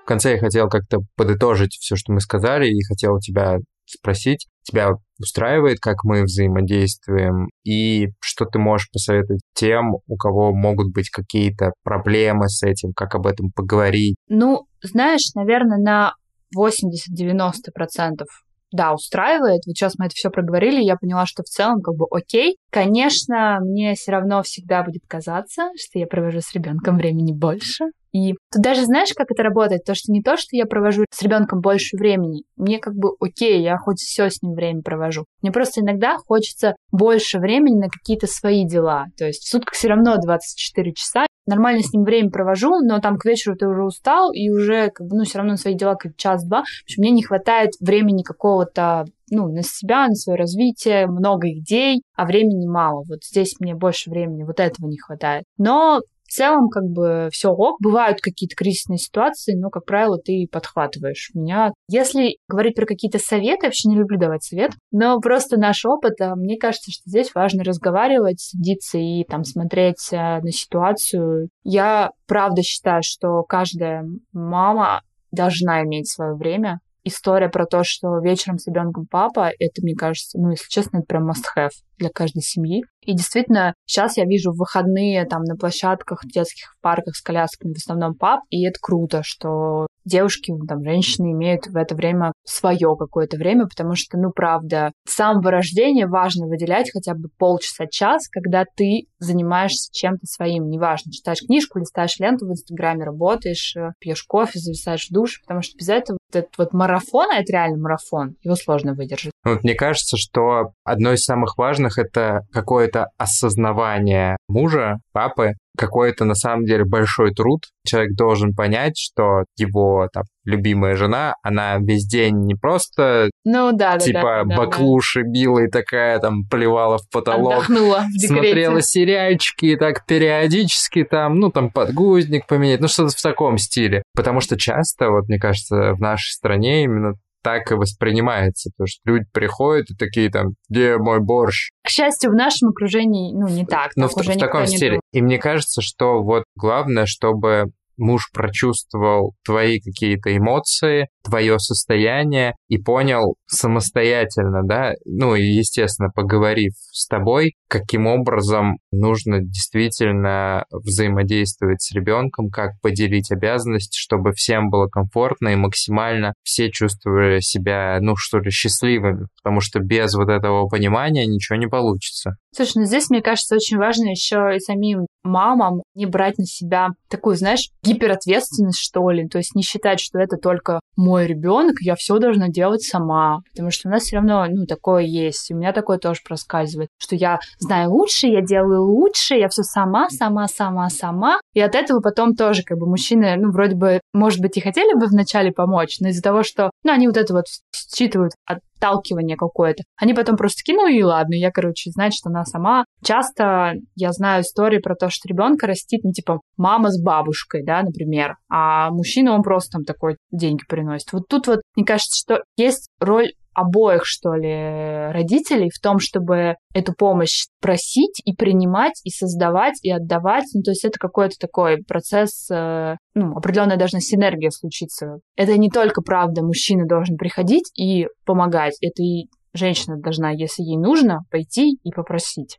В конце я хотел как-то подытожить все, что мы сказали, и хотел тебя спросить, тебя устраивает, как мы взаимодействуем, и что ты можешь посоветовать тем, у кого могут быть какие-то проблемы с этим, как об этом поговорить? Ну, знаешь, наверное, на 80-90% да, устраивает. Вот сейчас мы это все проговорили, я поняла, что в целом как бы окей. Конечно, мне все равно всегда будет казаться, что я провожу с ребенком времени больше. И тут даже знаешь, как это работает? То, что не то, что я провожу с ребенком больше времени. Мне как бы окей, я хоть все с ним время провожу. Мне просто иногда хочется больше времени на какие-то свои дела. То есть в сутках все равно 24 часа. Нормально с ним время провожу, но там к вечеру ты уже устал, и уже как бы, ну, все равно на свои дела как час-два. В общем, мне не хватает времени какого-то ну, на себя, на свое развитие, много идей, а времени мало. Вот здесь мне больше времени, вот этого не хватает. Но в целом, как бы, все ок. Бывают какие-то кризисные ситуации, но, как правило, ты подхватываешь меня. Если говорить про какие-то советы, я вообще не люблю давать совет, но просто наш опыт, а, мне кажется, что здесь важно разговаривать, садиться и там смотреть а, на ситуацию. Я правда считаю, что каждая мама должна иметь свое время, история про то, что вечером с ребенком папа, это, мне кажется, ну, если честно, это прям must-have для каждой семьи. И действительно, сейчас я вижу выходные там на площадках, детских парках с колясками в основном пап, и это круто, что девушки, там, женщины имеют в это время свое какое-то время, потому что, ну, правда, с самого рождения важно выделять хотя бы полчаса-час, когда ты занимаешься чем-то своим, неважно, читаешь книжку, листаешь ленту в Инстаграме, работаешь, э, пьешь кофе, зависаешь в душ, потому что без этого этот вот марафон, а это реально марафон, его сложно выдержать. Вот мне кажется, что одно из самых важных — это какое-то осознавание мужа, папы, какой-то на самом деле большой труд. Человек должен понять, что его там, любимая жена, она весь день не просто ну, да, типа да, баклуши да. била и такая там плевала в потолок, Отдохнула в смотрела сериальчики и так периодически там, ну там подгузник поменять, ну что-то в таком стиле. Потому что часто, вот мне кажется, в нашей стране именно так и воспринимается, потому что люди приходят и такие там, где мой борщ? К счастью, в нашем окружении, ну, не так. Ну, в, в таком стиле. И мне кажется, что вот главное, чтобы муж прочувствовал твои какие-то эмоции, твое состояние и понял самостоятельно, да, ну и, естественно, поговорив с тобой, каким образом нужно действительно взаимодействовать с ребенком, как поделить обязанности, чтобы всем было комфортно и максимально все чувствовали себя, ну что ли, счастливыми, потому что без вот этого понимания ничего не получится. Слушай, ну здесь, мне кажется, очень важно еще и самим мамам не брать на себя такую, знаешь, гиперответственность, что ли. То есть не считать, что это только мой ребенок, я все должна делать сама. Потому что у нас все равно, ну, такое есть. У меня такое тоже проскальзывает, что я знаю лучше, я делаю лучше, я все сама, сама, сама, сама. И от этого потом тоже, как бы, мужчины, ну, вроде бы, может быть, и хотели бы вначале помочь, но из-за того, что, ну, они вот это вот считывают от отталкивание какое-то. Они потом просто ну и ладно, я, короче, знаю, что она сама. Часто я знаю истории про то, что ребенка растит, ну, типа, мама с бабушкой, да, например, а мужчина, он просто там такой деньги приносит. Вот тут вот, мне кажется, что есть роль обоих, что ли, родителей в том, чтобы эту помощь просить и принимать, и создавать, и отдавать. Ну, то есть это какой-то такой процесс, э, ну, определенная должна синергия случиться. Это не только, правда, мужчина должен приходить и помогать, это и женщина должна, если ей нужно, пойти и попросить.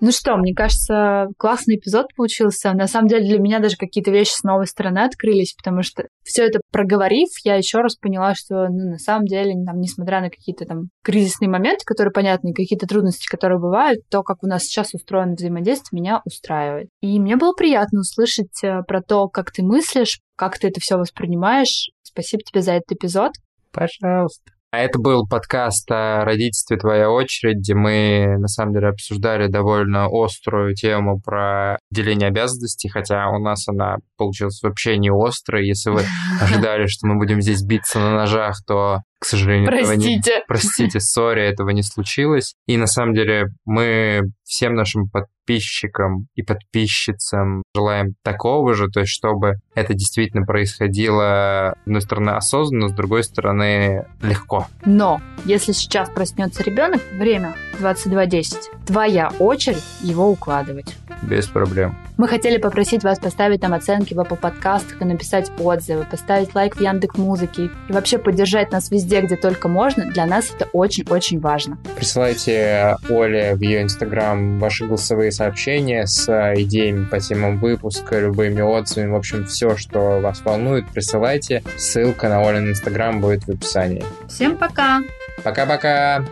Ну что, мне кажется, классный эпизод получился. На самом деле для меня даже какие-то вещи с новой стороны открылись, потому что все это проговорив, я еще раз поняла, что ну, на самом деле, там, несмотря на какие-то там кризисные моменты, которые понятны, какие-то трудности, которые бывают, то, как у нас сейчас устроено взаимодействие, меня устраивает. И мне было приятно услышать э, про то, как ты мыслишь, как ты это все воспринимаешь. Спасибо тебе за этот эпизод. Пожалуйста. А это был подкаст о родительстве «Твоя очередь», где мы, на самом деле, обсуждали довольно острую тему про деление обязанностей, хотя у нас она получилась вообще не острая. Если вы ожидали, что мы будем здесь биться на ножах, то к сожалению, Простите. Этого не... Простите, сори, этого не случилось. И на самом деле мы всем нашим подписчикам и подписчицам желаем такого же, то есть чтобы это действительно происходило, с одной стороны, осознанно, с другой стороны, легко. Но если сейчас проснется ребенок, время 22.10, твоя очередь его укладывать. Без проблем. Мы хотели попросить вас поставить нам оценки в Apple подкастах и написать отзывы, поставить лайк в Яндекс Музыке и вообще поддержать нас везде, где только можно. Для нас это очень-очень важно. Присылайте Оле в ее инстаграм ваши голосовые сообщения с идеями по темам выпуска, любыми отзывами, в общем, все, что вас волнует, присылайте. Ссылка на Олин инстаграм будет в описании. Всем пока! Пока-пока!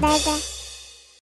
Да-да.